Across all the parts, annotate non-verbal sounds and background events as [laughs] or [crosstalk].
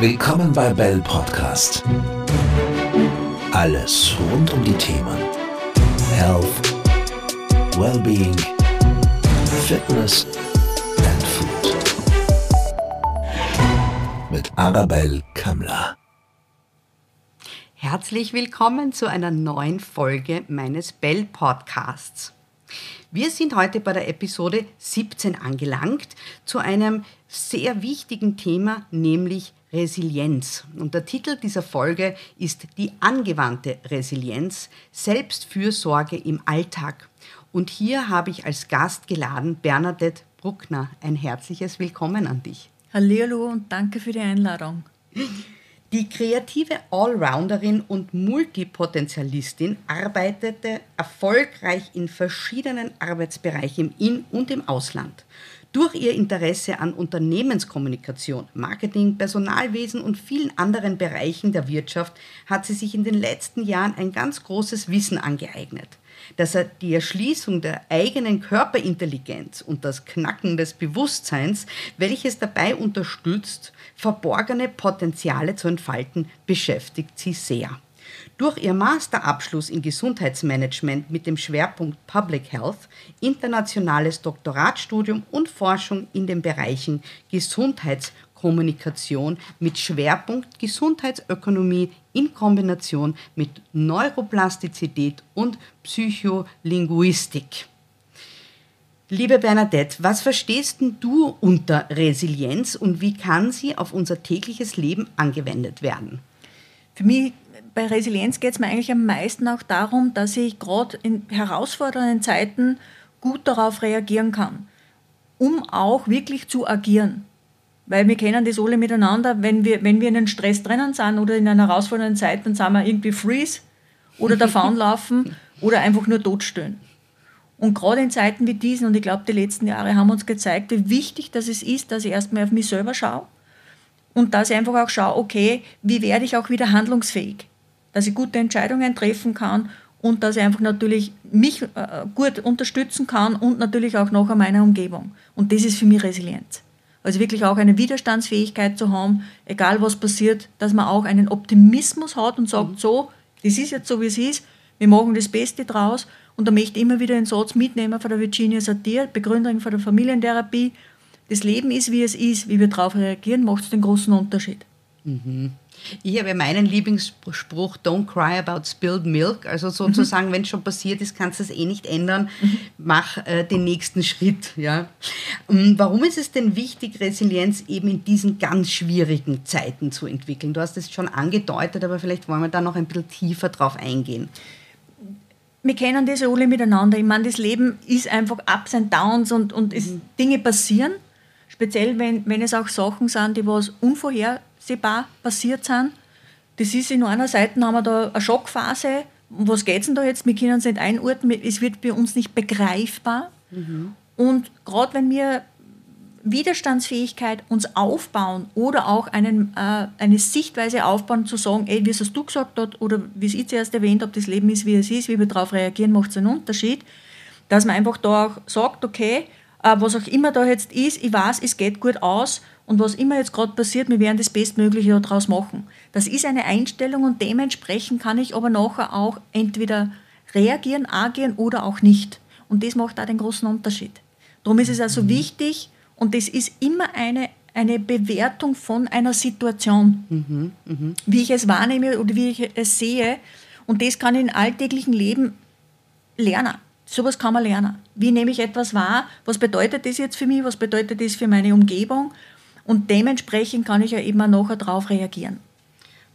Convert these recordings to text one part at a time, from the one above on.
Willkommen bei Bell Podcast. Alles rund um die Themen Health, Wellbeing, Fitness and Food. Mit Arabelle Kammler. Herzlich willkommen zu einer neuen Folge meines Bell Podcasts. Wir sind heute bei der Episode 17 angelangt zu einem sehr wichtigen Thema, nämlich Resilienz. Und der Titel dieser Folge ist Die angewandte Resilienz, Selbstfürsorge im Alltag. Und hier habe ich als Gast geladen Bernadette Bruckner. Ein herzliches Willkommen an dich. Hallo und danke für die Einladung. Die kreative Allrounderin und Multipotentialistin arbeitete erfolgreich in verschiedenen Arbeitsbereichen im In- und im Ausland. Durch ihr Interesse an Unternehmenskommunikation, Marketing, Personalwesen und vielen anderen Bereichen der Wirtschaft hat sie sich in den letzten Jahren ein ganz großes Wissen angeeignet dass er die Erschließung der eigenen Körperintelligenz und das Knacken des Bewusstseins, welches dabei unterstützt, verborgene Potenziale zu entfalten, beschäftigt sie sehr. Durch ihr Masterabschluss in Gesundheitsmanagement mit dem Schwerpunkt Public Health, internationales Doktoratstudium und Forschung in den Bereichen Gesundheits- Kommunikation mit Schwerpunkt Gesundheitsökonomie in Kombination mit Neuroplastizität und Psycholinguistik. Liebe Bernadette, was verstehst du unter Resilienz und wie kann sie auf unser tägliches Leben angewendet werden? Für mich bei Resilienz geht es mir eigentlich am meisten auch darum, dass ich gerade in herausfordernden Zeiten gut darauf reagieren kann, um auch wirklich zu agieren. Weil wir kennen das alle miteinander, wenn wir, wenn wir in einem Stress drinnen sind oder in einer herausfordernden Zeit, dann sind wir irgendwie freeze oder [laughs] davonlaufen oder einfach nur totstellen. Und gerade in Zeiten wie diesen, und ich glaube, die letzten Jahre haben uns gezeigt, wie wichtig das ist, dass ich erstmal auf mich selber schaue und dass ich einfach auch schaue, okay, wie werde ich auch wieder handlungsfähig? Dass ich gute Entscheidungen treffen kann und dass ich einfach natürlich mich äh, gut unterstützen kann und natürlich auch noch an meiner Umgebung. Und das ist für mich Resilienz. Also wirklich auch eine Widerstandsfähigkeit zu haben, egal was passiert, dass man auch einen Optimismus hat und sagt, mhm. so, das ist jetzt so, wie es ist, wir machen das Beste draus. Und da möchte ich immer wieder einen Satz mitnehmen von der Virginia Satir, Begründerin von der Familientherapie. Das Leben ist, wie es ist, wie wir darauf reagieren, macht es den großen Unterschied. Mhm. Ich habe meinen Lieblingsspruch, don't cry about spilled milk. Also sozusagen, mhm. wenn es schon passiert ist, kannst du es eh nicht ändern. Mhm. Mach äh, den nächsten Schritt. Ja. Ähm, warum ist es denn wichtig, Resilienz eben in diesen ganz schwierigen Zeiten zu entwickeln? Du hast es schon angedeutet, aber vielleicht wollen wir da noch ein bisschen tiefer drauf eingehen. Wir kennen das alle miteinander. Ich meine, das Leben ist einfach Ups und Downs und, und mhm. Dinge passieren. Speziell, wenn, wenn es auch Sachen sind, die was unvorher absehbar passiert sind. Das ist in einer Seite haben wir da eine Schockphase. Um was geht es denn da jetzt? Wir können es nicht einordnen, es wird bei uns nicht begreifbar. Mhm. Und gerade wenn wir Widerstandsfähigkeit uns aufbauen oder auch einen, äh, eine Sichtweise aufbauen, zu sagen, ey, wie es hast du gesagt hast, oder wie es ich zuerst erwähnt habe, das Leben ist, wie es ist, wie wir darauf reagieren, macht es einen Unterschied, dass man einfach da auch sagt, okay, was auch immer da jetzt ist, ich weiß, es geht gut aus und was immer jetzt gerade passiert, wir werden das Bestmögliche daraus machen. Das ist eine Einstellung und dementsprechend kann ich aber nachher auch entweder reagieren, agieren oder auch nicht. Und das macht auch den großen Unterschied. Darum ist es also mhm. wichtig und das ist immer eine, eine Bewertung von einer Situation, mhm. Mhm. wie ich es wahrnehme oder wie ich es sehe. Und das kann ich im alltäglichen Leben lernen. Sowas kann man lernen. Wie nehme ich etwas wahr? Was bedeutet das jetzt für mich? Was bedeutet das für meine Umgebung? Und dementsprechend kann ich ja eben auch nachher darauf reagieren.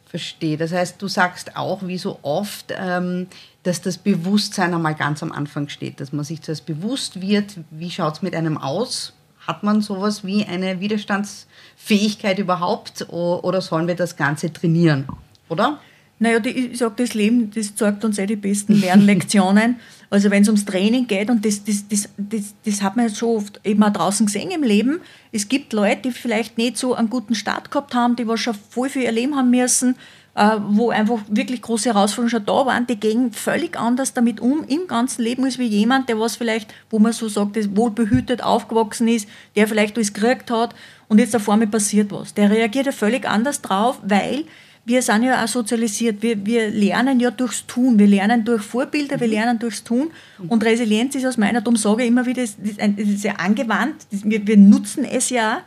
Verstehe. Das heißt, du sagst auch, wie so oft, ähm, dass das Bewusstsein einmal ganz am Anfang steht, dass man sich zuerst bewusst wird, wie schaut es mit einem aus? Hat man sowas wie eine Widerstandsfähigkeit überhaupt oder sollen wir das Ganze trainieren? Oder? Naja, die, ich sage, das Leben, das zeigt uns eh die besten Lernlektionen. [laughs] Also wenn es ums Training geht, und das, das, das, das, das hat man jetzt schon oft eben auch draußen gesehen im Leben, es gibt Leute, die vielleicht nicht so einen guten Start gehabt haben, die was schon voll für ihr Leben haben müssen, äh, wo einfach wirklich große Herausforderungen schon da waren, die gehen völlig anders damit um im ganzen Leben als wie jemand, der was vielleicht, wo man so sagt, wohlbehütet aufgewachsen ist, der vielleicht alles gekriegt hat und jetzt vor mir passiert was. Der reagiert ja völlig anders drauf, weil wir sind ja auch sozialisiert. Wir, wir lernen ja durchs Tun. Wir lernen durch Vorbilder, wir lernen durchs Tun. Und Resilienz ist aus meiner, darum sage ich immer wieder, das ist ja angewandt. Wir, wir nutzen es ja.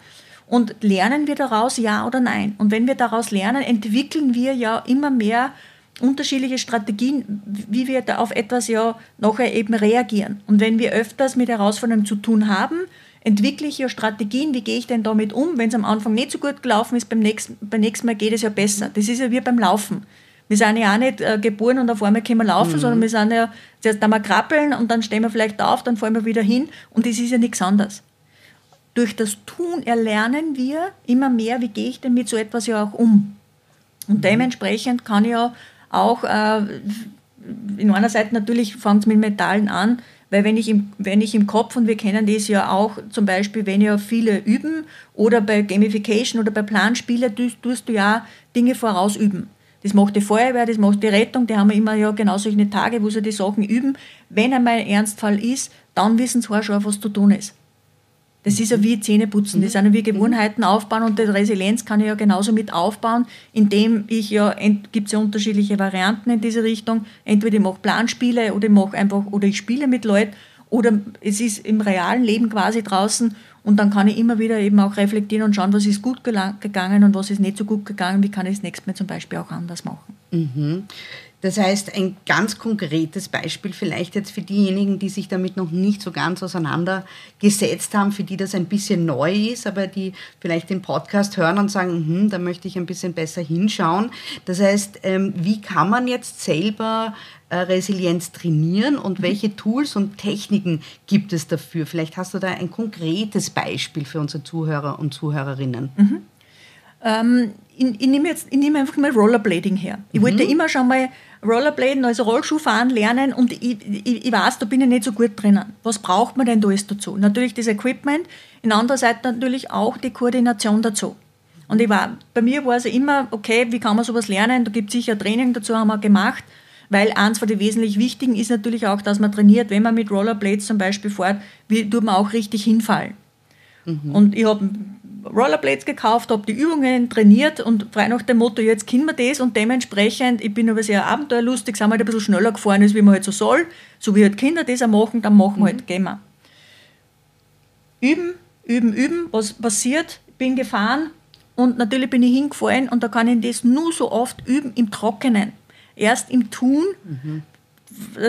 Und lernen wir daraus ja oder nein? Und wenn wir daraus lernen, entwickeln wir ja immer mehr unterschiedliche Strategien, wie wir da auf etwas ja nachher eben reagieren. Und wenn wir öfters mit Herausforderungen zu tun haben, entwickle ich ja Strategien, wie gehe ich denn damit um, wenn es am Anfang nicht so gut gelaufen ist, beim nächsten, beim nächsten Mal geht es ja besser. Das ist ja wie beim Laufen. Wir sind ja auch nicht äh, geboren und auf einmal können wir laufen, mhm. sondern wir sind ja, zuerst einmal krabbeln und dann stehen wir vielleicht auf, dann fallen wir wieder hin und das ist ja nichts anderes. Durch das Tun erlernen wir immer mehr, wie gehe ich denn mit so etwas ja auch um. Und mhm. dementsprechend kann ich ja auch, äh, in einer Seite natürlich fängt es mit Metallen an, weil wenn ich, im, wenn ich im Kopf, und wir kennen das ja auch, zum Beispiel, wenn ja viele üben oder bei Gamification oder bei Planspielen, tust, tust du ja Dinge vorausüben. Das macht die Feuerwehr, das macht die Rettung, die haben immer ja genau solche Tage, wo sie die Sachen üben. Wenn einmal ein Ernstfall ist, dann wissen sie schon, was zu tun ist. Das ist ja wie Zähneputzen, das sind ja wie Gewohnheiten aufbauen und die Resilienz kann ich ja genauso mit aufbauen, indem ich ja, gibt es ja unterschiedliche Varianten in diese Richtung, entweder ich mache Planspiele oder ich mache einfach, oder ich spiele mit Leuten oder es ist im realen Leben quasi draußen und dann kann ich immer wieder eben auch reflektieren und schauen, was ist gut gegangen und was ist nicht so gut gegangen, wie kann ich das nächste Mal zum Beispiel auch anders machen. Mhm. Das heißt, ein ganz konkretes Beispiel vielleicht jetzt für diejenigen, die sich damit noch nicht so ganz auseinandergesetzt haben, für die das ein bisschen neu ist, aber die vielleicht den Podcast hören und sagen, hm, da möchte ich ein bisschen besser hinschauen. Das heißt, ähm, wie kann man jetzt selber äh, Resilienz trainieren und mhm. welche Tools und Techniken gibt es dafür? Vielleicht hast du da ein konkretes Beispiel für unsere Zuhörer und Zuhörerinnen. Mhm. Ähm, ich, ich nehme jetzt ich nehme einfach mal Rollerblading her. Ich mhm. wollte immer schon mal Rollerbladen, also Rollschuhfahren lernen und ich, ich, ich weiß, da bin ich nicht so gut drinnen. Was braucht man denn da alles dazu? Natürlich das Equipment, in anderer Seite natürlich auch die Koordination dazu. Und ich war, bei mir war es immer, okay, wie kann man sowas lernen? Da gibt es sicher Training dazu, haben wir gemacht, weil eins von den wesentlich wichtigen ist natürlich auch, dass man trainiert, wenn man mit Rollerblades zum Beispiel fährt, wie tut man auch richtig hinfallen. Mhm. Und ich habe Rollerblades gekauft, habe die Übungen trainiert und frei nach dem Motto, jetzt können wir das und dementsprechend, ich bin aber sehr abenteuerlustig, sind wir halt ein bisschen schneller gefahren, als wie man halt so soll, so wie halt Kinder das auch machen, dann machen wir halt, mhm. gehen wir. Üben, üben, üben, was passiert, bin gefahren und natürlich bin ich hingefallen und da kann ich das nur so oft üben im Trockenen. Erst im Tun, mhm.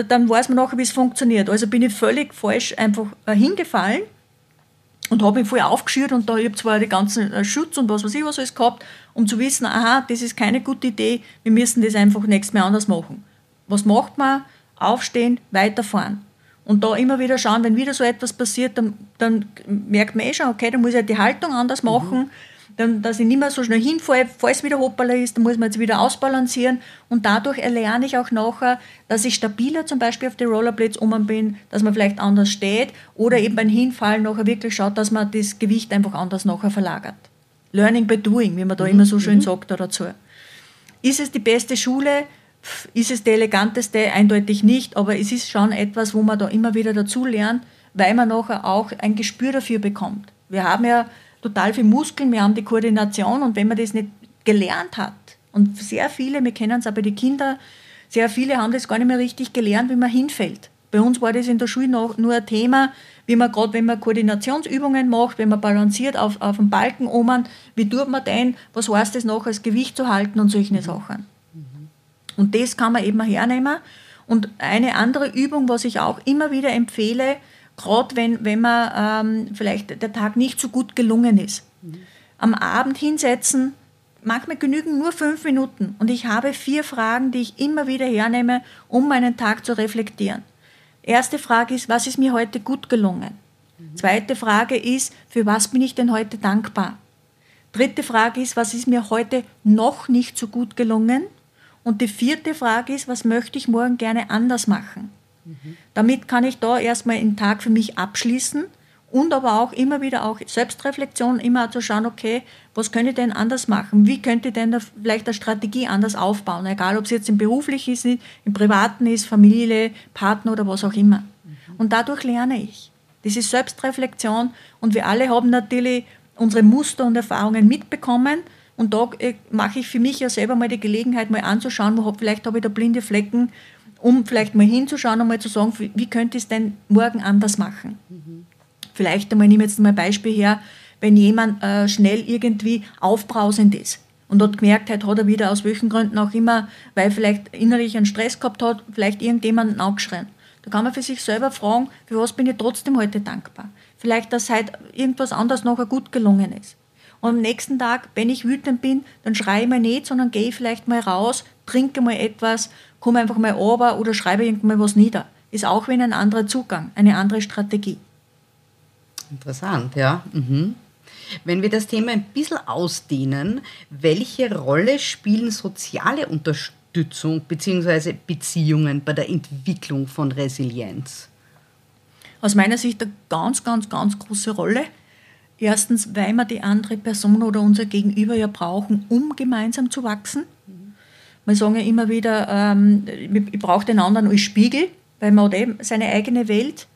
dann weiß man nachher, wie es funktioniert. Also bin ich völlig falsch einfach äh, hingefallen und habe mich voll aufgeschürt und da ich habe zwar den ganzen äh, Schutz und was weiß ich was alles gehabt, um zu wissen, aha, das ist keine gute Idee, wir müssen das einfach nächstes Mal anders machen. Was macht man? Aufstehen, weiterfahren. Und da immer wieder schauen, wenn wieder so etwas passiert, dann, dann merkt man eh schon, okay, dann muss ich halt die Haltung anders mhm. machen. Mhm dann, dass ich nicht mehr so schnell hinfalle, falls wieder Hoppala ist, dann muss man jetzt wieder ausbalancieren und dadurch erlerne ich auch nachher, dass ich stabiler zum Beispiel auf die Rollerblades um bin, dass man vielleicht anders steht oder eben beim Hinfallen nachher wirklich schaut, dass man das Gewicht einfach anders nachher verlagert. Learning by doing, wie man da mhm. immer so schön mhm. sagt dazu. Ist es die beste Schule? Ist es die eleganteste? Eindeutig nicht, aber es ist schon etwas, wo man da immer wieder dazu lernt, weil man nachher auch ein Gespür dafür bekommt. Wir haben ja total viel Muskeln, wir haben die Koordination und wenn man das nicht gelernt hat, und sehr viele, wir kennen es auch bei den Kindern, sehr viele haben das gar nicht mehr richtig gelernt, wie man hinfällt. Bei uns war das in der Schule noch nur ein Thema, wie man gerade, wenn man Koordinationsübungen macht, wenn man balanciert auf, auf dem Balken oben, wie tut man denn, was heißt das noch, als Gewicht zu halten und solche Sachen. Und das kann man eben hernehmen. Und eine andere Übung, was ich auch immer wieder empfehle, gerade wenn, wenn man ähm, vielleicht der Tag nicht so gut gelungen ist. Mhm. Am Abend hinsetzen, manchmal genügen nur fünf Minuten und ich habe vier Fragen, die ich immer wieder hernehme, um meinen Tag zu reflektieren. Erste Frage ist, was ist mir heute gut gelungen? Mhm. Zweite Frage ist, für was bin ich denn heute dankbar? Dritte Frage ist, was ist mir heute noch nicht so gut gelungen? Und die vierte Frage ist, was möchte ich morgen gerne anders machen? Damit kann ich da erstmal einen Tag für mich abschließen und aber auch immer wieder auch Selbstreflexion, immer zu schauen, okay, was könnte ich denn anders machen? Wie könnte ich denn da vielleicht eine Strategie anders aufbauen? Egal, ob es jetzt im beruflichen ist, im privaten ist, Familie, Partner oder was auch immer. Und dadurch lerne ich. Das ist Selbstreflexion und wir alle haben natürlich unsere Muster und Erfahrungen mitbekommen. Und da äh, mache ich für mich ja selber mal die Gelegenheit, mal anzuschauen, wo hab, vielleicht habe ich da blinde Flecken, um vielleicht mal hinzuschauen und mal zu sagen, wie könnte ich es denn morgen anders machen. Mhm. Vielleicht einmal, nehme jetzt mal ein Beispiel her, wenn jemand äh, schnell irgendwie aufbrausend ist und dort gemerkt hat, hat er wieder aus welchen Gründen auch immer, weil vielleicht innerlich einen Stress gehabt hat, vielleicht irgendjemanden angeschrien. Da kann man für sich selber fragen, für was bin ich trotzdem heute dankbar? Vielleicht, dass heute irgendwas anderes noch gut gelungen ist. Und am nächsten Tag, wenn ich wütend bin, dann schreie ich mal nicht, sondern gehe vielleicht mal raus, trinke mal etwas, komme einfach mal runter oder schreibe irgendwann mal was nieder. Ist auch wieder ein anderer Zugang, eine andere Strategie. Interessant, ja. Mhm. Wenn wir das Thema ein bisschen ausdehnen, welche Rolle spielen soziale Unterstützung bzw. Beziehungen bei der Entwicklung von Resilienz? Aus meiner Sicht eine ganz, ganz, ganz große Rolle. Erstens, weil wir die andere Person oder unser Gegenüber ja brauchen, um gemeinsam zu wachsen. Wir sagen ja immer wieder, ähm, ich brauche den anderen als Spiegel, weil man hat eben seine eigene Welt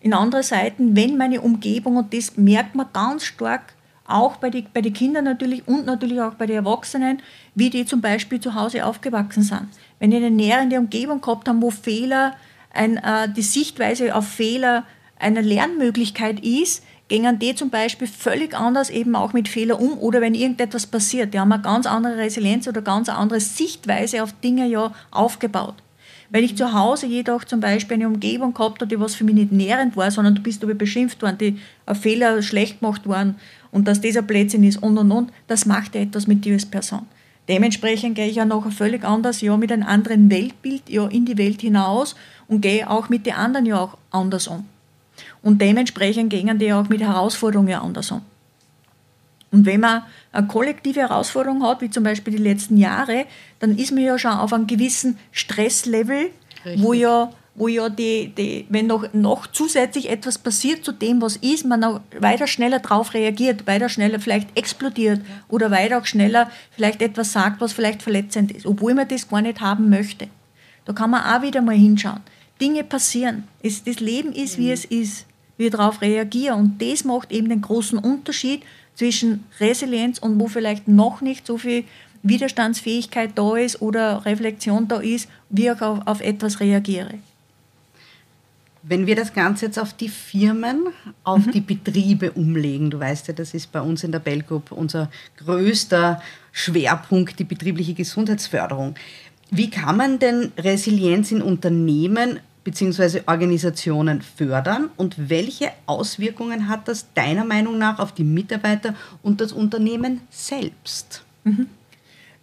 in anderen Seiten, wenn meine Umgebung, und das merkt man ganz stark, auch bei den bei die Kindern natürlich und natürlich auch bei den Erwachsenen, wie die zum Beispiel zu Hause aufgewachsen sind. Wenn die eine nährende Umgebung gehabt haben, wo Fehler, ein, äh, die Sichtweise auf Fehler eine Lernmöglichkeit ist, gehen die zum Beispiel völlig anders eben auch mit Fehlern um oder wenn irgendetwas passiert. Die haben eine ganz andere Resilienz oder ganz andere Sichtweise auf Dinge ja aufgebaut. Wenn ich zu Hause jedoch zum Beispiel eine Umgebung gehabt habe, die was für mich nicht nährend war, sondern du bist aber beschimpft worden, die ein Fehler schlecht gemacht worden und dass dieser Blödsinn ist und und und, das macht ja etwas mit dir als Person. Dementsprechend gehe ich ja nachher völlig anders, ja, mit einem anderen Weltbild, ja, in die Welt hinaus und gehe auch mit den anderen ja auch anders um. Und dementsprechend gehen die auch mit Herausforderungen anders um. Und wenn man eine kollektive Herausforderung hat, wie zum Beispiel die letzten Jahre, dann ist man ja schon auf einem gewissen Stresslevel, Richtig. wo ja, wo ja die, die, wenn noch, noch zusätzlich etwas passiert zu dem, was ist, man auch weiter schneller darauf reagiert, weiter schneller vielleicht explodiert ja. oder weiter auch schneller vielleicht etwas sagt, was vielleicht verletzend ist, obwohl man das gar nicht haben möchte. Da kann man auch wieder mal hinschauen. Dinge passieren. Es, das Leben ist, wie mhm. es ist. Wir darauf reagieren. Und das macht eben den großen Unterschied zwischen Resilienz und wo vielleicht noch nicht so viel Widerstandsfähigkeit da ist oder Reflexion da ist, wie ich auf, auf etwas reagiere. Wenn wir das Ganze jetzt auf die Firmen, auf mhm. die Betriebe umlegen, du weißt ja, das ist bei uns in der Bell Group unser größter Schwerpunkt, die betriebliche Gesundheitsförderung. Wie kann man denn Resilienz in Unternehmen bzw. Organisationen fördern und welche Auswirkungen hat das deiner Meinung nach auf die Mitarbeiter und das Unternehmen selbst? Mhm.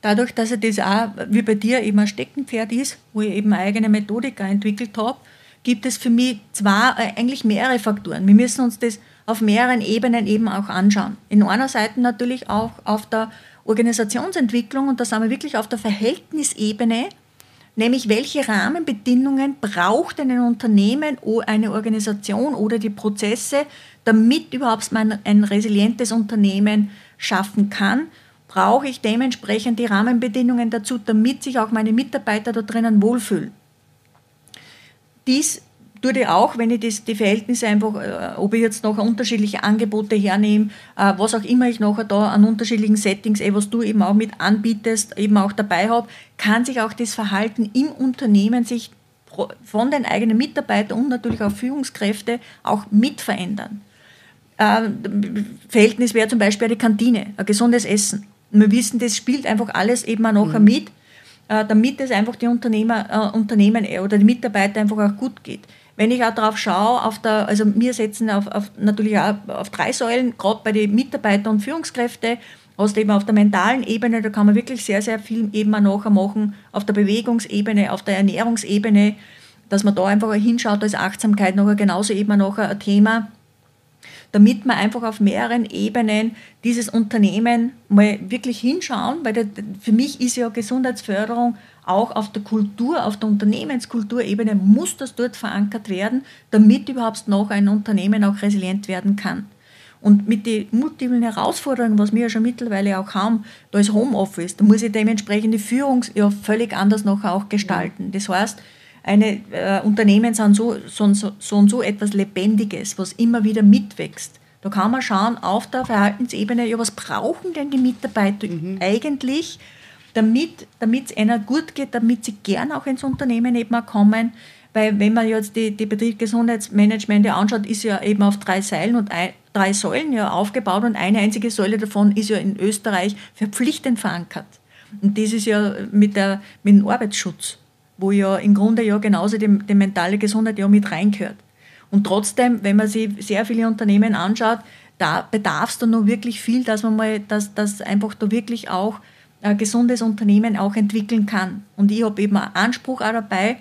Dadurch, dass er das auch wie bei dir eben ein Steckenpferd ist, wo ich eben eine eigene Methodik entwickelt habe, gibt es für mich zwar äh, eigentlich mehrere Faktoren. Wir müssen uns das auf mehreren Ebenen eben auch anschauen. In einer Seite natürlich auch auf der Organisationsentwicklung und da sind wir wirklich auf der Verhältnisebene nämlich welche Rahmenbedingungen braucht ein Unternehmen, eine Organisation oder die Prozesse, damit überhaupt man ein resilientes Unternehmen schaffen kann, brauche ich dementsprechend die Rahmenbedingungen dazu, damit sich auch meine Mitarbeiter da drinnen wohlfühlen. Dies tue ich auch, wenn ich das, die Verhältnisse einfach, äh, ob ich jetzt noch unterschiedliche Angebote hernehme, äh, was auch immer ich nachher da an unterschiedlichen Settings, eh, was du eben auch mit anbietest, eben auch dabei habe, kann sich auch das Verhalten im Unternehmen sich von den eigenen Mitarbeitern und natürlich auch Führungskräfte auch mit verändern. Äh, Verhältnis wäre zum Beispiel eine Kantine, ein gesundes Essen. Und wir wissen, das spielt einfach alles eben auch nachher mhm. mit, äh, damit es einfach die Unternehmer, äh, Unternehmen oder die Mitarbeiter einfach auch gut geht. Wenn ich auch darauf schaue, auf der, also wir setzen auf, auf, natürlich auch auf drei Säulen, gerade bei den Mitarbeitern und Führungskräften, also eben auf der mentalen Ebene, da kann man wirklich sehr, sehr viel eben auch nachher machen, auf der Bewegungsebene, auf der Ernährungsebene, dass man da einfach hinschaut, da ist Achtsamkeit nachher genauso eben nachher ein Thema, damit man einfach auf mehreren Ebenen dieses Unternehmen mal wirklich hinschauen, weil für mich ist ja Gesundheitsförderung auch auf der Kultur, auf der Unternehmenskulturebene muss das dort verankert werden, damit überhaupt noch ein Unternehmen auch resilient werden kann. Und mit den multiplen Herausforderungen, was wir ja schon mittlerweile auch haben, da ist Homeoffice, da muss ich dementsprechend die Führung ja völlig anders noch auch gestalten. Das heißt, eine äh, Unternehmen sind so, so, so und so etwas Lebendiges, was immer wieder mitwächst. Da kann man schauen auf der Verhaltensebene, ja, was brauchen denn die Mitarbeiter mhm. eigentlich, damit es ihnen gut geht, damit sie gern auch ins Unternehmen eben kommen. Weil wenn man jetzt die, die Betriebsgesundheitsmanagement anschaut, ist ja eben auf drei Seilen und ein, drei Säulen ja aufgebaut und eine einzige Säule davon ist ja in Österreich verpflichtend verankert. Und das ist ja mit, der, mit dem Arbeitsschutz, wo ja im Grunde ja genauso die, die mentale Gesundheit ja mit reingehört. Und trotzdem, wenn man sich sehr viele Unternehmen anschaut, da bedarf es da noch wirklich viel, dass man mal, dass, dass einfach da wirklich auch ein gesundes Unternehmen auch entwickeln kann. Und ich habe eben einen Anspruch auch dabei,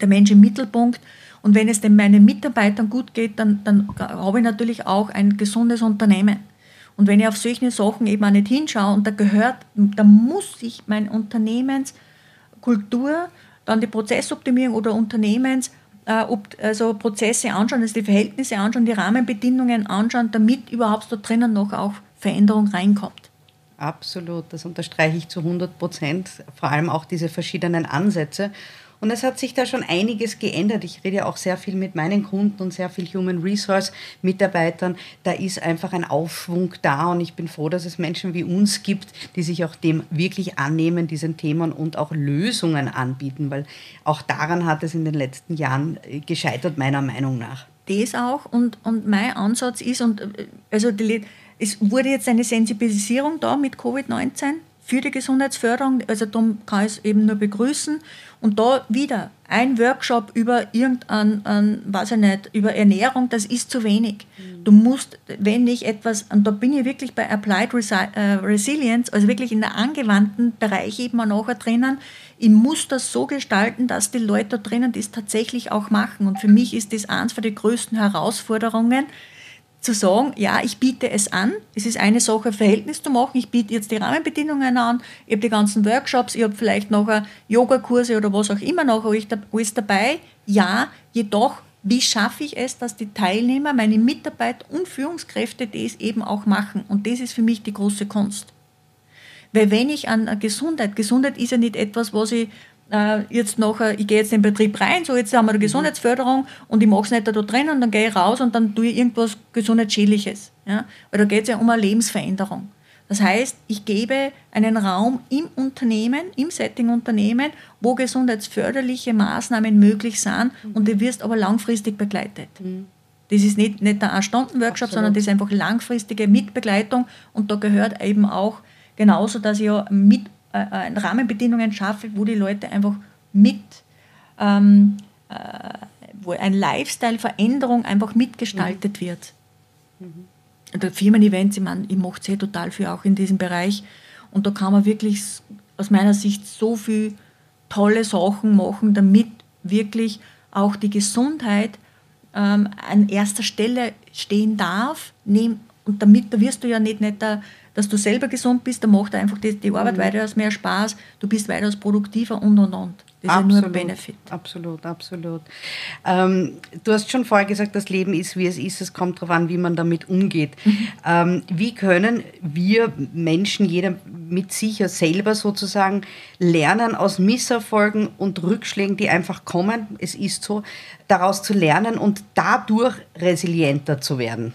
der Mensch im Mittelpunkt. Und wenn es denn meinen Mitarbeitern gut geht, dann, dann habe ich natürlich auch ein gesundes Unternehmen. Und wenn ich auf solche Sachen eben auch nicht hinschaue und da gehört, da muss sich mein Unternehmenskultur, dann die Prozessoptimierung oder Unternehmens, äh, also Prozesse anschauen, also die Verhältnisse anschauen, die Rahmenbedingungen anschauen, damit überhaupt da drinnen noch auch Veränderung reinkommt. Absolut, das unterstreiche ich zu 100 Prozent, vor allem auch diese verschiedenen Ansätze. Und es hat sich da schon einiges geändert. Ich rede ja auch sehr viel mit meinen Kunden und sehr viel Human Resource Mitarbeitern. Da ist einfach ein Aufschwung da und ich bin froh, dass es Menschen wie uns gibt, die sich auch dem wirklich annehmen, diesen Themen und auch Lösungen anbieten, weil auch daran hat es in den letzten Jahren gescheitert, meiner Meinung nach. Das auch. Und, und mein Ansatz ist, und äh, also die, es wurde jetzt eine Sensibilisierung da mit Covid-19 für die Gesundheitsförderung, also darum kann ich es eben nur begrüßen. Und da wieder ein Workshop über irgendein, ein, weiß ich nicht, über Ernährung, das ist zu wenig. Mhm. Du musst, wenn ich etwas, und da bin ich wirklich bei Applied Resi äh, Resilience, also wirklich in der angewandten Bereich eben auch nachher drinnen, ich muss das so gestalten, dass die Leute da drinnen das tatsächlich auch machen. Und für mich ist das eins von den größten Herausforderungen, zu sagen, ja, ich biete es an. Es ist eine Sache, Verhältnis zu machen. Ich biete jetzt die Rahmenbedingungen an. Ich habe die ganzen Workshops, ich habe vielleicht nachher Yogakurse oder was auch immer noch alles dabei. Ja, jedoch, wie schaffe ich es, dass die Teilnehmer, meine Mitarbeiter und Führungskräfte das eben auch machen? Und das ist für mich die große Kunst. Weil wenn ich an Gesundheit, Gesundheit ist ja nicht etwas, was ich äh, jetzt nachher, ich gehe jetzt in den Betrieb rein, so jetzt haben wir eine mhm. Gesundheitsförderung und ich mache es nicht da drin und dann gehe ich raus und dann tue ich irgendwas Gesundheitsschädliches. Ja? Weil da geht es ja um eine Lebensveränderung. Das heißt, ich gebe einen Raum im Unternehmen, im Setting Unternehmen, wo gesundheitsförderliche Maßnahmen möglich sind mhm. und du wirst aber langfristig begleitet. Mhm. Das ist nicht, nicht ein Stunden-Workshop, sondern das ist einfach langfristige Mitbegleitung und da gehört eben auch genauso, dass ich ja mit äh, äh, Rahmenbedingungen schaffe, wo die Leute einfach mit, ähm, äh, wo ein Lifestyle-Veränderung einfach mitgestaltet mhm. wird. Mhm. Und Firmen-Events, ich, mein, ich mache sehr total viel auch in diesem Bereich. Und da kann man wirklich aus meiner Sicht so viel tolle Sachen machen, damit wirklich auch die Gesundheit ähm, an erster Stelle stehen darf. und damit, da wirst du ja nicht, nicht der, dass du selber gesund bist, dann macht einfach die, die Arbeit mhm. weitaus mehr Spaß, du bist weitaus produktiver und und und. Das absolut, ist ja nur ein Benefit. Absolut, absolut. Ähm, du hast schon vorher gesagt, das Leben ist, wie es ist. Es kommt darauf an, wie man damit umgeht. Mhm. Ähm, wie können wir Menschen, jeder mit sich selber sozusagen, lernen aus Misserfolgen und Rückschlägen, die einfach kommen, es ist so, daraus zu lernen und dadurch resilienter zu werden?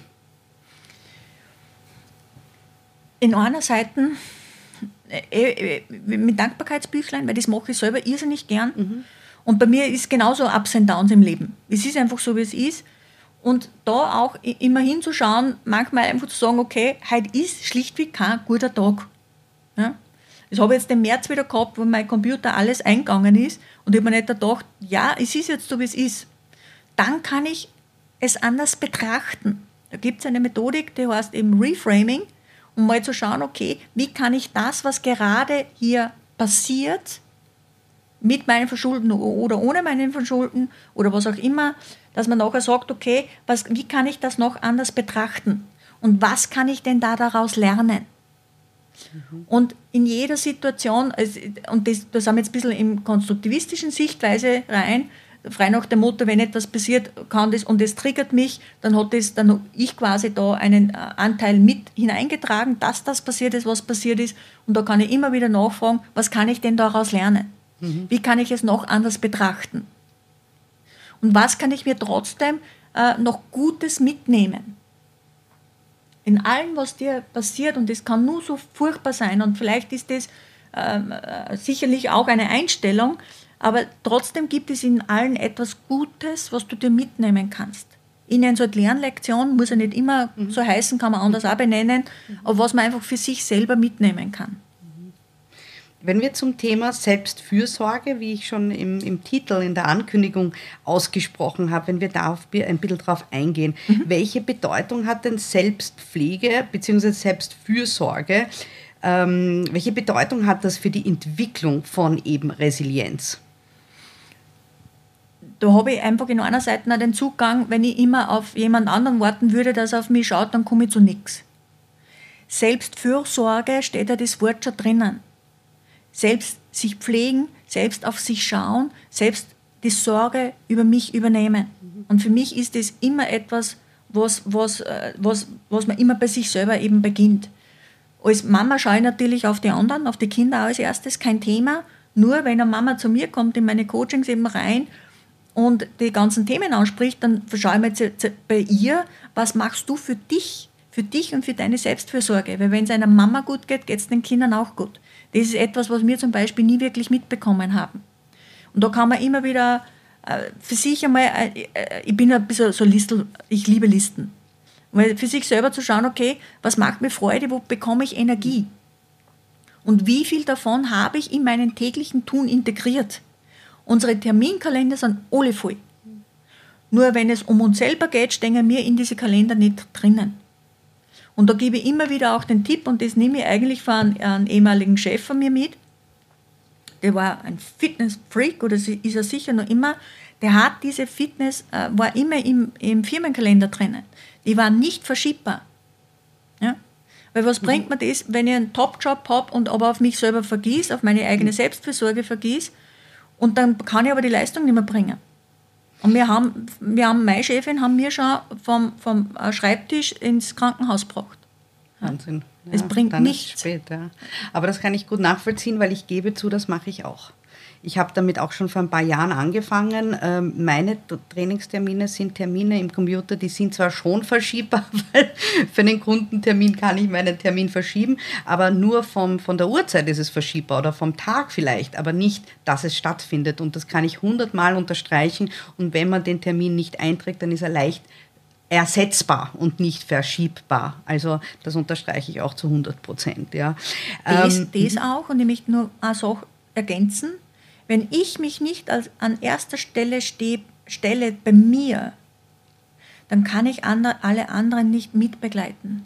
In einer Seite äh, äh, mit Dankbarkeitsbüchlein, weil das mache ich selber irrsinnig gern. Mhm. Und bei mir ist genauso Ups und Downs im Leben. Es ist einfach so, wie es ist. Und da auch immer hinzuschauen, manchmal einfach zu sagen, okay, heute ist schlichtweg kein guter Tag. Ja? Das habe ich jetzt im März wieder gehabt, wo mein Computer alles eingegangen ist und ich habe mir nicht gedacht, ja, es ist jetzt so, wie es ist. Dann kann ich es anders betrachten. Da gibt es eine Methodik, die heißt eben Reframing um mal zu schauen, okay, wie kann ich das, was gerade hier passiert, mit meinen Verschulden oder ohne meinen Verschulden oder was auch immer, dass man nachher sagt, okay, was, wie kann ich das noch anders betrachten? Und was kann ich denn da daraus lernen? Und in jeder Situation, und das, da sind wir jetzt ein bisschen im konstruktivistischen Sichtweise rein, frei nach dem Motto, wenn etwas passiert, kann das und es triggert mich, dann hat das dann ich quasi da einen äh, Anteil mit hineingetragen, dass das passiert ist, was passiert ist. Und da kann ich immer wieder nachfragen, was kann ich denn daraus lernen? Mhm. Wie kann ich es noch anders betrachten? Und was kann ich mir trotzdem äh, noch Gutes mitnehmen? In allem, was dir passiert, und das kann nur so furchtbar sein, und vielleicht ist das ähm, äh, sicherlich auch eine Einstellung, aber trotzdem gibt es in allen etwas Gutes, was du dir mitnehmen kannst. In so eine Lernlektion muss ja nicht immer mhm. so heißen, kann man anders auch benennen, mhm. aber was man einfach für sich selber mitnehmen kann. Wenn wir zum Thema Selbstfürsorge, wie ich schon im, im Titel, in der Ankündigung ausgesprochen habe, wenn wir da ein bisschen drauf eingehen, mhm. welche Bedeutung hat denn Selbstpflege bzw. Selbstfürsorge? Ähm, welche Bedeutung hat das für die Entwicklung von eben Resilienz? Da habe ich einfach in einer Seite noch den Zugang, wenn ich immer auf jemand anderen warten würde, dass er auf mich schaut, dann komme ich zu nichts. Selbstfürsorge steht ja das Wort schon drinnen. Selbst sich pflegen, selbst auf sich schauen, selbst die Sorge über mich übernehmen. Und für mich ist das immer etwas, was, was, äh, was, was man immer bei sich selber eben beginnt. Als Mama schaue ich natürlich auf die anderen, auf die Kinder als erstes, kein Thema. Nur wenn eine Mama zu mir kommt in meine Coachings eben rein und die ganzen Themen anspricht, dann schaue ich mir bei ihr, was machst du für dich, für dich und für deine Selbstfürsorge. Weil wenn es einer Mama gut geht, geht es den Kindern auch gut. Das ist etwas, was wir zum Beispiel nie wirklich mitbekommen haben. Und da kann man immer wieder äh, für sich einmal, äh, äh, ich bin ein bisschen so Listel, ich liebe Listen. Weil für sich selber zu schauen, okay, was macht mir Freude, wo bekomme ich Energie? Und wie viel davon habe ich in meinen täglichen Tun integriert? Unsere Terminkalender sind alle voll. Nur wenn es um uns selber geht, stehen wir in diese Kalender nicht drinnen. Und da gebe ich immer wieder auch den Tipp, und das nehme ich eigentlich von einem, ehemaligen Chef von mir mit. Der war ein Fitness-Freak, oder ist er sicher noch immer. Der hat diese Fitness, äh, war immer im, im Firmenkalender drinnen. Die war nicht verschiebbar. Ja? Weil was mhm. bringt mir das, wenn ich einen Top-Job habe und aber auf mich selber vergieß, auf meine eigene mhm. Selbstfürsorge vergieß und dann kann ich aber die Leistung nicht mehr bringen. Und wir haben, wir haben meine Chefin haben wir schon vom, vom äh, Schreibtisch ins Krankenhaus gebracht. Wahnsinn. Ja, es bringt nichts. Spät, ja. Aber das kann ich gut nachvollziehen, weil ich gebe zu, das mache ich auch. Ich habe damit auch schon vor ein paar Jahren angefangen. Ähm, meine Trainingstermine sind Termine im Computer, die sind zwar schon verschiebbar, [laughs] weil für einen Kundentermin kann ich meinen Termin verschieben, aber nur vom, von der Uhrzeit ist es verschiebbar oder vom Tag vielleicht, aber nicht, dass es stattfindet. Und das kann ich hundertmal unterstreichen. Und wenn man den Termin nicht einträgt, dann ist er leicht ersetzbar und nicht verschiebbar. Also das unterstreiche ich auch zu 100 Prozent. Ja. Das, ähm, das auch, und ich möchte nur eine Sache ergänzen, wenn ich mich nicht als, an erster Stelle steh, stelle bei mir, dann kann ich andre, alle anderen nicht mitbegleiten.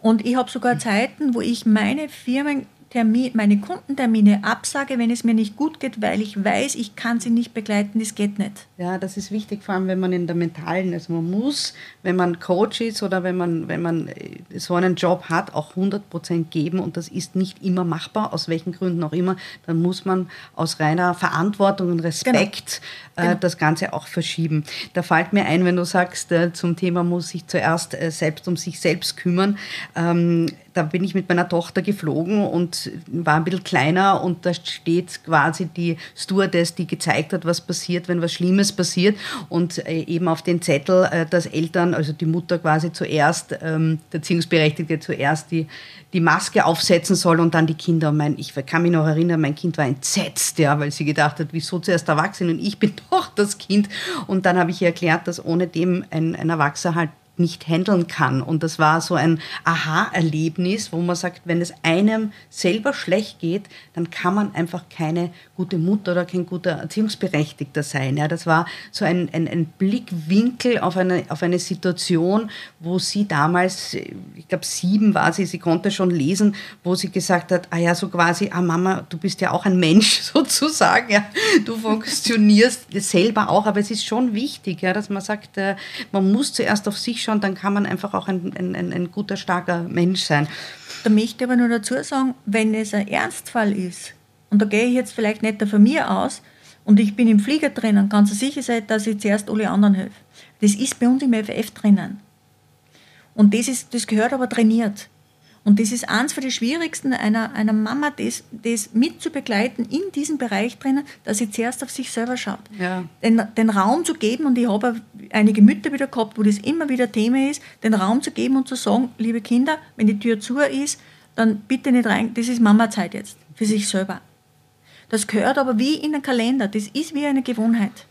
Und ich habe sogar Zeiten, wo ich meine Firmen Termin, meine Kundentermine absage, wenn es mir nicht gut geht, weil ich weiß, ich kann sie nicht begleiten, das geht nicht. Ja, das ist wichtig, vor allem wenn man in der mentalen, also man muss, wenn man Coach ist oder wenn man, wenn man äh, so einen Job hat, auch 100% geben und das ist nicht immer machbar, aus welchen Gründen auch immer, dann muss man aus reiner Verantwortung und Respekt genau. Äh, genau. das Ganze auch verschieben. Da fällt mir ein, wenn du sagst, äh, zum Thema muss sich zuerst äh, selbst um sich selbst kümmern. Ähm, da bin ich mit meiner Tochter geflogen und war ein bisschen kleiner und da steht quasi die Stewardess, die gezeigt hat, was passiert, wenn was Schlimmes passiert und äh, eben auf den Zettel, äh, dass Eltern, also die Mutter quasi zuerst, ähm, der Erziehungsberechtigte zuerst die, die Maske aufsetzen soll und dann die Kinder. mein, ich kann mich noch erinnern, mein Kind war entsetzt, ja, weil sie gedacht hat, wieso zuerst Erwachsene und ich [laughs] bin doch das Kind. Und dann habe ich ihr erklärt, dass ohne dem ein, ein Erwachsener halt nicht handeln kann. Und das war so ein Aha-Erlebnis, wo man sagt, wenn es einem selber schlecht geht, dann kann man einfach keine gute Mutter oder kein guter Erziehungsberechtigter sein. Ja, das war so ein, ein, ein Blickwinkel auf eine, auf eine Situation, wo sie damals, ich glaube sieben war sie, sie konnte schon lesen, wo sie gesagt hat, ah ja, so quasi, ah Mama, du bist ja auch ein Mensch [laughs] sozusagen, ja, du funktionierst selber auch, aber es ist schon wichtig, ja, dass man sagt, äh, man muss zuerst auf sich schauen, anschauen, dann kann man einfach auch ein, ein, ein, ein guter, starker Mensch sein. Da möchte ich aber nur dazu sagen, wenn es ein Ernstfall ist, und da gehe ich jetzt vielleicht nicht von mir aus, und ich bin im Flieger drinnen, ganz sicher sein, dass ich zuerst alle anderen helfe. Das ist bei uns im FF drinnen. Und das, ist, das gehört aber trainiert. Und das ist eins von den schwierigsten einer, einer Mama, das, das mitzubegleiten in diesem Bereich drinnen, dass sie zuerst auf sich selber schaut. Ja. Den, den Raum zu geben, und ich habe einige Mütter wieder gehabt, wo das immer wieder Thema ist, den Raum zu geben und zu sagen, liebe Kinder, wenn die Tür zu ist, dann bitte nicht rein, das ist Mama-Zeit jetzt, für sich selber. Das gehört aber wie in den Kalender, das ist wie eine Gewohnheit.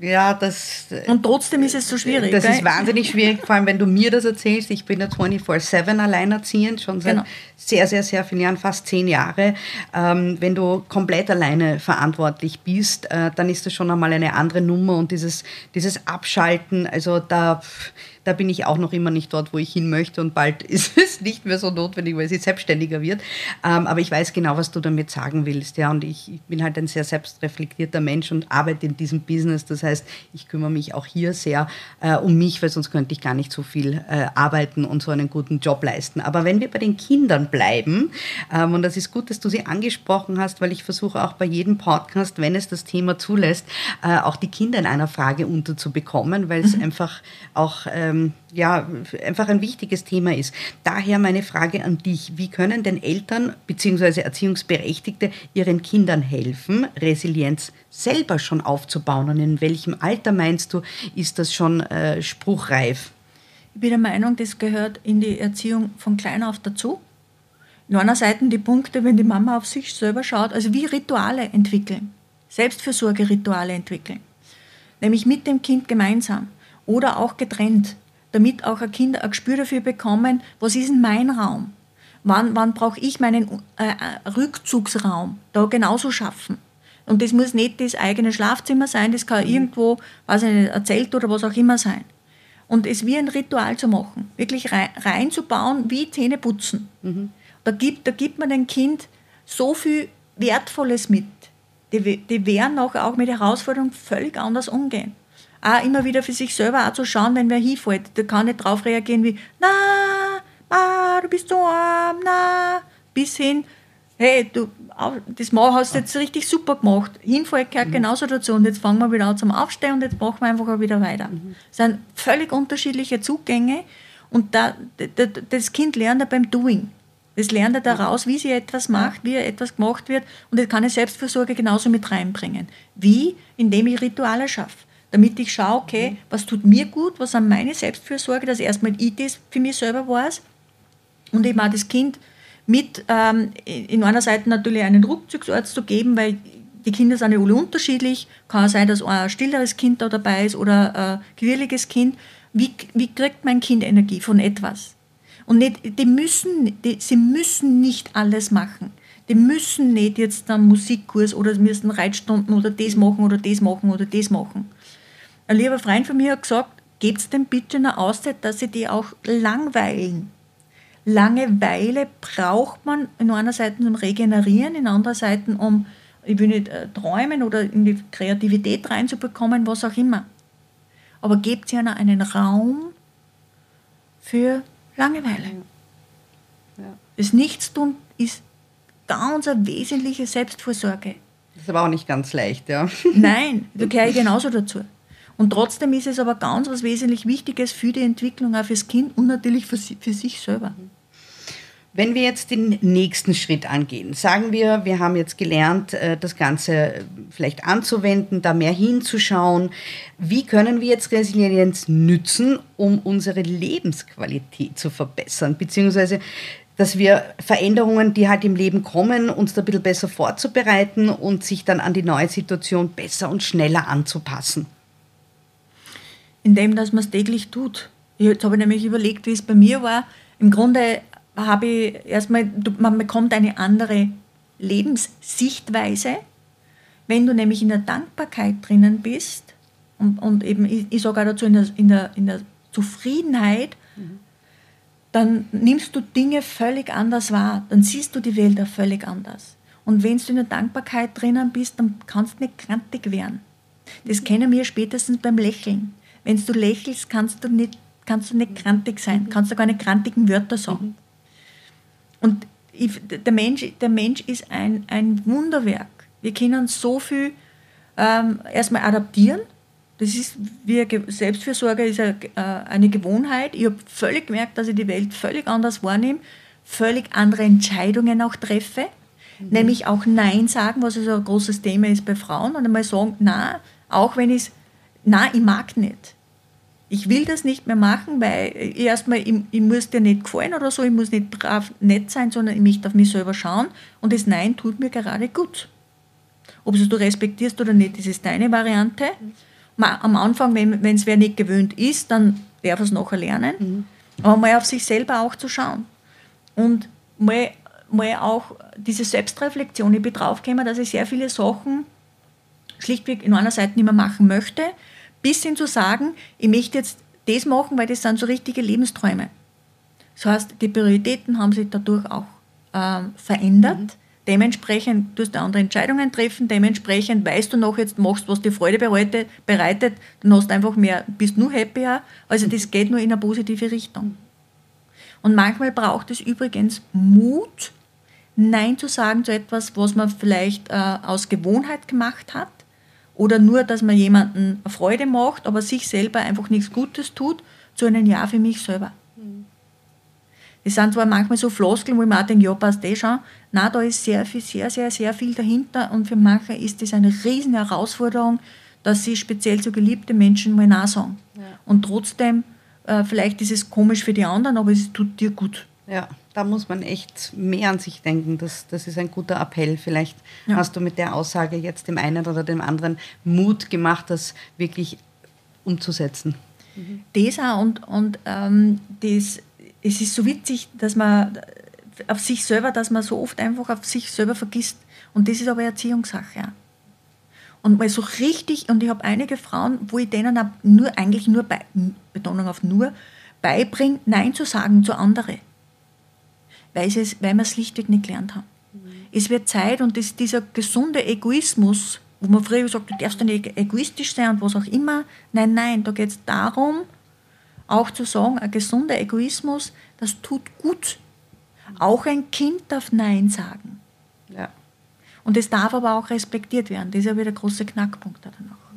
Ja, das. Und trotzdem ist es so schwierig. Das gell? ist wahnsinnig schwierig, vor allem wenn du mir das erzählst. Ich bin ja 24-7 alleinerziehend, schon seit Genau. sehr, sehr, sehr vielen Jahren, fast zehn Jahre. Ähm, wenn du komplett alleine verantwortlich bist, äh, dann ist das schon einmal eine andere Nummer und dieses, dieses Abschalten, also da, da bin ich auch noch immer nicht dort, wo ich hin möchte und bald [laughs] ist es nicht mehr so notwendig, weil sie selbstständiger wird. Ähm, aber ich weiß genau, was du damit sagen willst, ja, und ich, ich bin halt ein sehr selbstreflektierter Mensch und arbeite in diesem Business. Das heißt, ich kümmere mich auch hier sehr äh, um mich, weil sonst könnte ich gar nicht so viel äh, arbeiten und so einen guten Job leisten. Aber wenn wir bei den Kindern bleiben, ähm, und das ist gut, dass du sie angesprochen hast, weil ich versuche auch bei jedem Podcast, wenn es das Thema zulässt, äh, auch die Kinder in einer Frage unterzubekommen, weil es einfach auch ähm, ja, einfach ein wichtiges Thema ist. Daher meine Frage an dich, wie können denn Eltern bzw. Erziehungsberechtigte ihren Kindern helfen, Resilienz selber schon aufzubauen und in welchem Alter meinst du, ist das schon äh, spruchreif? Ich bin der Meinung, das gehört in die Erziehung von klein auf dazu. In einer Seite die Punkte, wenn die Mama auf sich selber schaut, also wie Rituale entwickeln, Selbstfürsorgerituale entwickeln, nämlich mit dem Kind gemeinsam oder auch getrennt, damit auch ein Kind ein Gespür dafür bekommen, was ist denn mein Raum? Wann, wann brauche ich meinen äh, Rückzugsraum da genauso schaffen? Und das muss nicht das eigene Schlafzimmer sein, das kann irgendwo, weiß ich nicht, ein Zelt oder was auch immer sein. Und es wie ein Ritual zu machen, wirklich rein, reinzubauen, wie Zähne putzen. Da, gibt, da gibt man dem Kind so viel Wertvolles mit. Die, die werden auch, auch mit Herausforderungen völlig anders umgehen. Auch immer wieder für sich selber auch zu schauen, wenn wer hinfällt. Da kann nicht drauf reagieren wie, na, ma, du bist so arm, na, bis hin, hey, du, das Ma hast du jetzt richtig super gemacht. Hinfall gehört genauso dazu und jetzt fangen wir wieder an zum Aufstehen und jetzt machen wir einfach auch wieder weiter. Das sind völlig unterschiedliche Zugänge und da, das Kind lernt ja beim Doing. Das lernt er daraus, wie sie etwas macht, wie etwas gemacht wird und das kann ich Selbstversorge genauso mit reinbringen. Wie? Indem ich Rituale schaffe. Damit ich schaue, okay, was tut mir gut, was sind meine Selbstfürsorge, dass erstmal ich das für mich selber weiß und eben auch das Kind mit ähm, in einer Seite natürlich einen Rückzugsort zu geben, weil die Kinder sind ja alle unterschiedlich. Kann sein, dass ein stilleres Kind da dabei ist oder ein quirliges Kind. Wie, wie kriegt mein Kind Energie von etwas? Und nicht, die müssen, die, sie müssen nicht alles machen. Die müssen nicht jetzt einen Musikkurs oder sie müssen Reitstunden oder das machen oder das machen oder das machen. Ein lieber Freund von mir hat gesagt, gebt dem bitte eine Auszeit, dass sie die auch langweilen. Langeweile braucht man in einer Seite zum Regenerieren, in anderer Seite um, ich will nicht äh, träumen oder in die Kreativität reinzubekommen, was auch immer. Aber gebt ihnen einen Raum für Langeweile. Das Nichtstun ist ganz eine wesentliche Selbstvorsorge. Das ist aber auch nicht ganz leicht, ja. Nein, da gehöre ich genauso dazu. Und trotzdem ist es aber ganz was wesentlich Wichtiges für die Entwicklung, auch fürs Kind und natürlich für, für sich selber. Wenn wir jetzt den nächsten Schritt angehen, sagen wir, wir haben jetzt gelernt, äh, das Ganze äh, vielleicht anzuwenden, da mehr hinzuschauen. Wie können wir jetzt Resilienz nützen, um unsere Lebensqualität zu verbessern? Beziehungsweise, dass wir Veränderungen, die halt im Leben kommen, uns da ein bisschen besser vorzubereiten und sich dann an die neue Situation besser und schneller anzupassen. Indem, dass man es täglich tut. Jetzt habe ich nämlich überlegt, wie es bei mir war. Im Grunde habe ich erstmal, man bekommt eine andere Lebenssichtweise. Wenn du nämlich in der Dankbarkeit drinnen bist und, und eben, ich, ich sage auch dazu, in der, in der, in der Zufriedenheit, dann nimmst du Dinge völlig anders wahr, dann siehst du die Welt auch völlig anders. Und wenn du in der Dankbarkeit drinnen bist, dann kannst du nicht kantig werden. Das kennen wir spätestens beim Lächeln. Wenn du lächelst, kannst du nicht kannst du nicht krantig sein, kannst du keine krantigen Wörter sagen. Und ich, der, Mensch, der Mensch ist ein, ein Wunderwerk. Wir können so viel ähm, erstmal adaptieren. Das ist, wie Selbstfürsorge ist eine, äh, eine Gewohnheit. Ich habe völlig gemerkt, dass ich die Welt völlig anders wahrnehme, völlig andere Entscheidungen auch treffe. Mhm. Nämlich auch Nein sagen, was also ein großes Thema ist bei Frauen. Und einmal sagen, na, auch wenn ich es, na, ich mag nicht ich will das nicht mehr machen, weil erstmal, ich, ich, muss dir nicht gefallen oder so, ich muss nicht brav nett sein, sondern ich möchte auf mich selber schauen und das Nein tut mir gerade gut. Ob es du respektierst oder nicht, das ist deine Variante. Am Anfang, wenn es wer nicht gewöhnt ist, dann darf er es nachher lernen. Mhm. Aber mal auf sich selber auch zu schauen. Und mal, mal auch diese Selbstreflexion. Ich bin draufgekommen, dass ich sehr viele Sachen schlichtweg in einer Seite nicht mehr machen möchte, bis hin zu sagen, ich möchte jetzt das machen, weil das sind so richtige Lebensträume. Das heißt, die Prioritäten haben sich dadurch auch äh, verändert. Mhm. Dementsprechend tust du andere Entscheidungen treffen, dementsprechend weißt du noch, jetzt machst was dir Freude bereitet, bereitet dann hast du einfach mehr, bist nur happier. Also das geht nur in eine positive Richtung. Und manchmal braucht es übrigens Mut, Nein zu sagen zu etwas, was man vielleicht äh, aus Gewohnheit gemacht hat oder nur, dass man jemanden Freude macht, aber sich selber einfach nichts Gutes tut, zu einem Ja für mich selber. Mhm. Das sind zwar manchmal so Floskeln, wo ich mir auch denke, ja, passt eh schon. Nein, da ist sehr, viel, sehr, sehr, sehr viel dahinter und für manche ist das eine riesen Herausforderung, dass sie speziell zu geliebten Menschen mal Nein sagen. Ja. Und trotzdem, äh, vielleicht ist es komisch für die anderen, aber es tut dir gut. Ja, da muss man echt mehr an sich denken. Das, das ist ein guter Appell. Vielleicht ja. hast du mit der Aussage jetzt dem einen oder dem anderen Mut gemacht, das wirklich umzusetzen. Mhm. Das auch und, und ähm, das, es ist so witzig, dass man auf sich selber, dass man so oft einfach auf sich selber vergisst. Und das ist aber Erziehungssache. Und mal so richtig, und ich habe einige Frauen, wo ich denen nur, eigentlich nur, bei, Betonung auf nur, beibringe, Nein zu sagen zu anderen weil, es, weil wir es schlichtweg nicht gelernt haben. Es wird Zeit und das, dieser gesunde Egoismus, wo man früher gesagt hat, du darfst nicht egoistisch sein und was auch immer. Nein, nein, da geht es darum, auch zu sagen, ein gesunder Egoismus, das tut gut. Auch ein Kind darf Nein sagen. Ja. Und es darf aber auch respektiert werden. Das ist ja wieder der große Knackpunkt danach.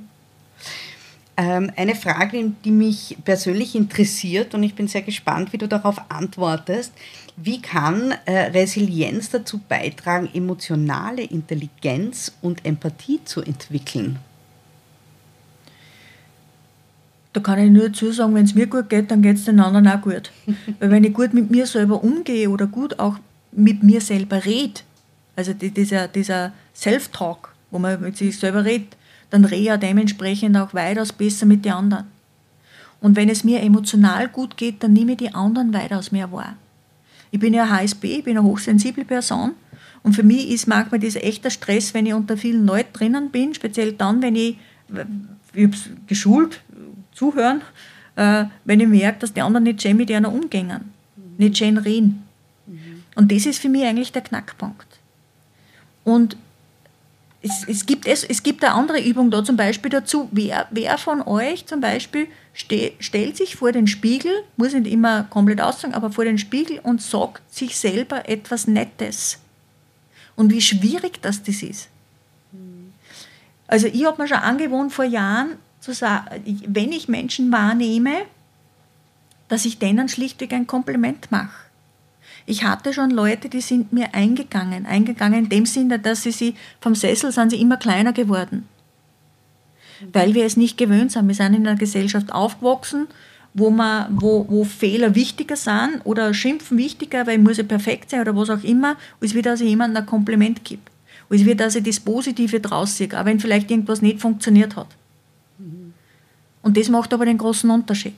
Ähm, eine Frage, die mich persönlich interessiert und ich bin sehr gespannt, wie du darauf antwortest. Wie kann äh, Resilienz dazu beitragen, emotionale Intelligenz und Empathie zu entwickeln? Da kann ich nur dazu sagen, wenn es mir gut geht, dann geht es den anderen auch gut. [laughs] Weil wenn ich gut mit mir selber umgehe oder gut auch mit mir selber rede, also dieser, dieser Self-Talk, wo man mit sich selber redet, dann rede ich dementsprechend auch weitaus besser mit den anderen. Und wenn es mir emotional gut geht, dann nehme ich die anderen weitaus mehr wahr. Ich bin ja HSB, ich bin eine hochsensible Person. Und für mich ist manchmal dieser echter Stress, wenn ich unter vielen Leuten drinnen bin, speziell dann, wenn ich, ich geschult, zuhören, äh, wenn ich merke, dass die anderen nicht schön mit einer umgehen, mhm. nicht schön reden. Mhm. Und das ist für mich eigentlich der Knackpunkt. Und es, es, gibt, es, es gibt eine andere Übung da zum Beispiel dazu. Wer, wer von euch zum Beispiel ste, stellt sich vor den Spiegel, muss nicht immer komplett aussagen, aber vor den Spiegel und sagt sich selber etwas Nettes. Und wie schwierig das, das ist. Also ich habe mir schon angewohnt vor Jahren zu sagen, wenn ich Menschen wahrnehme, dass ich denen schlichtweg ein Kompliment mache. Ich hatte schon Leute, die sind mir eingegangen. Eingegangen in dem Sinne, dass sie, sie vom Sessel sind sie immer kleiner geworden. Weil wir es nicht gewöhnt sind. Wir sind in einer Gesellschaft aufgewachsen, wo, man, wo, wo Fehler wichtiger sind oder Schimpfen wichtiger, weil ich muss ja perfekt sein oder was auch immer, als wie dass ich jemandem ein Kompliment gibt. Als wie dass ich das Positive draus sehe, auch wenn vielleicht irgendwas nicht funktioniert hat. Und das macht aber den großen Unterschied.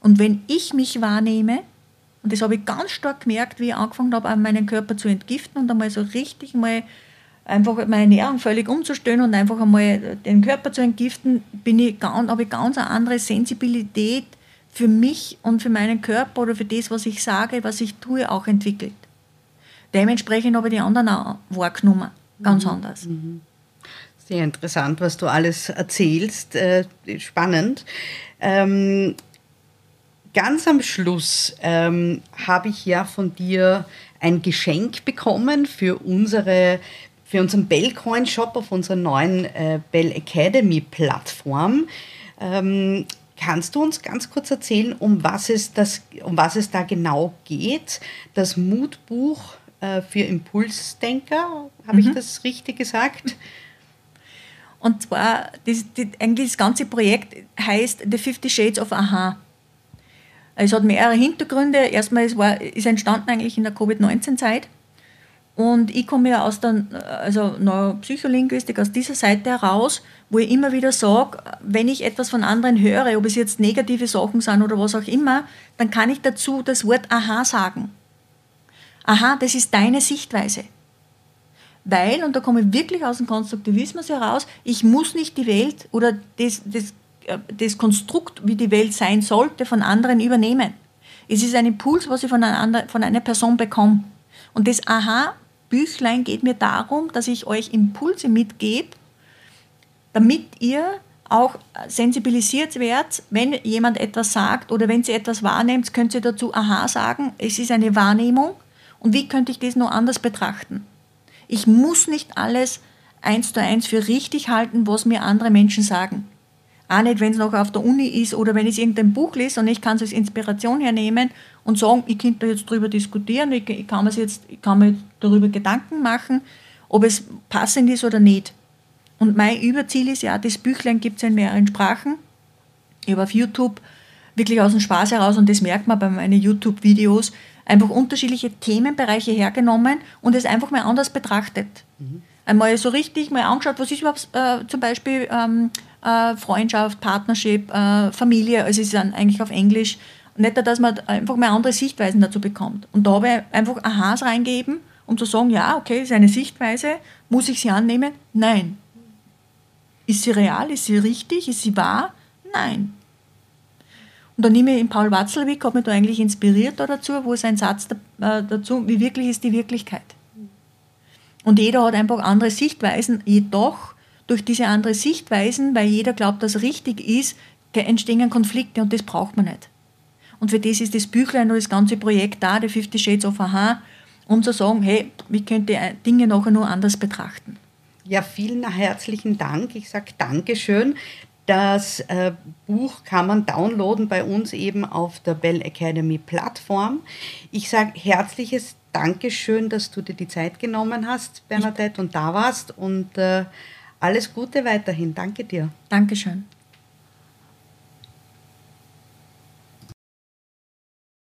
Und wenn ich mich wahrnehme, und das habe ich ganz stark gemerkt, wie ich angefangen habe, meinen Körper zu entgiften und einmal so richtig mal einfach meine Ernährung völlig umzustellen und einfach einmal den Körper zu entgiften, bin ich ganz, habe ich ganz eine andere Sensibilität für mich und für meinen Körper oder für das, was ich sage, was ich tue, auch entwickelt. Dementsprechend habe ich die anderen auch wahrgenommen, ganz mhm. anders. Mhm. Sehr interessant, was du alles erzählst, äh, spannend. Ähm, ganz am Schluss ähm, habe ich ja von dir ein Geschenk bekommen für unsere für unseren Bellcoin Shop auf unserer neuen äh, Bell Academy Plattform. Ähm, kannst du uns ganz kurz erzählen, um was es, das, um was es da genau geht? Das Mutbuch äh, für Impulsdenker, habe mhm. ich das richtig gesagt? Und zwar, das, das, eigentlich das ganze Projekt heißt The Fifty Shades of Aha. Es hat mehrere Hintergründe. Erstmal, es war, ist entstanden eigentlich in der Covid-19-Zeit. Und ich komme ja aus der also Neuropsycholinguistik, aus dieser Seite heraus, wo ich immer wieder sage, wenn ich etwas von anderen höre, ob es jetzt negative Sachen sind oder was auch immer, dann kann ich dazu das Wort Aha sagen. Aha, das ist deine Sichtweise. Weil, und da komme ich wirklich aus dem Konstruktivismus heraus, ich muss nicht die Welt oder das, das, das Konstrukt, wie die Welt sein sollte, von anderen übernehmen. Es ist ein Impuls, was ich von einer, von einer Person bekomme. Und das Aha-Büchlein geht mir darum, dass ich euch Impulse mitgebe, damit ihr auch sensibilisiert werdet, wenn jemand etwas sagt oder wenn sie etwas wahrnehmt, könnt ihr dazu Aha sagen. Es ist eine Wahrnehmung. Und wie könnte ich das nur anders betrachten? Ich muss nicht alles eins zu eins für richtig halten, was mir andere Menschen sagen. Auch nicht, wenn es noch auf der Uni ist oder wenn ich irgendein Buch lese und ich kann es als Inspiration hernehmen und sagen, ich könnte jetzt darüber diskutieren, ich, ich, kann, jetzt, ich kann mir darüber Gedanken machen, ob es passend ist oder nicht. Und mein Überziel ist ja, das Büchlein gibt es in mehreren Sprachen. Ich habe auf YouTube wirklich aus dem Spaß heraus, und das merkt man bei meinen YouTube-Videos, einfach unterschiedliche Themenbereiche hergenommen und es einfach mal anders betrachtet. Mhm. Einmal so richtig mal angeschaut, was ist überhaupt äh, zum Beispiel ähm, äh, Freundschaft, Partnership, äh, Familie, also es ist dann eigentlich auf Englisch. Nicht, dass man einfach mal andere Sichtweisen dazu bekommt. Und da habe ich einfach Aha's reingeben, um zu sagen, ja, okay, ist eine Sichtweise, muss ich sie annehmen? Nein. Ist sie real? Ist sie richtig? Ist sie wahr? Nein. Und dann nehme ich Paul Watzlawick, hat mich da eigentlich inspiriert da dazu, wo ist ein Satz äh, dazu, wie wirklich ist die Wirklichkeit. Und jeder hat einfach andere Sichtweisen, jedoch durch diese andere Sichtweisen, weil jeder glaubt, dass richtig ist, entstehen Konflikte und das braucht man nicht. Und für das ist das Büchlein und das ganze Projekt da, der 50 Shades of Aha, um zu sagen, hey, wie könnt ihr Dinge nachher nur anders betrachten. Ja, vielen herzlichen Dank. Ich sage Dankeschön. Das äh, Buch kann man downloaden bei uns eben auf der Bell Academy Plattform. Ich sage herzliches Dankeschön, dass du dir die Zeit genommen hast, Bernadette, und da warst. Und äh, alles Gute weiterhin. Danke dir. Dankeschön.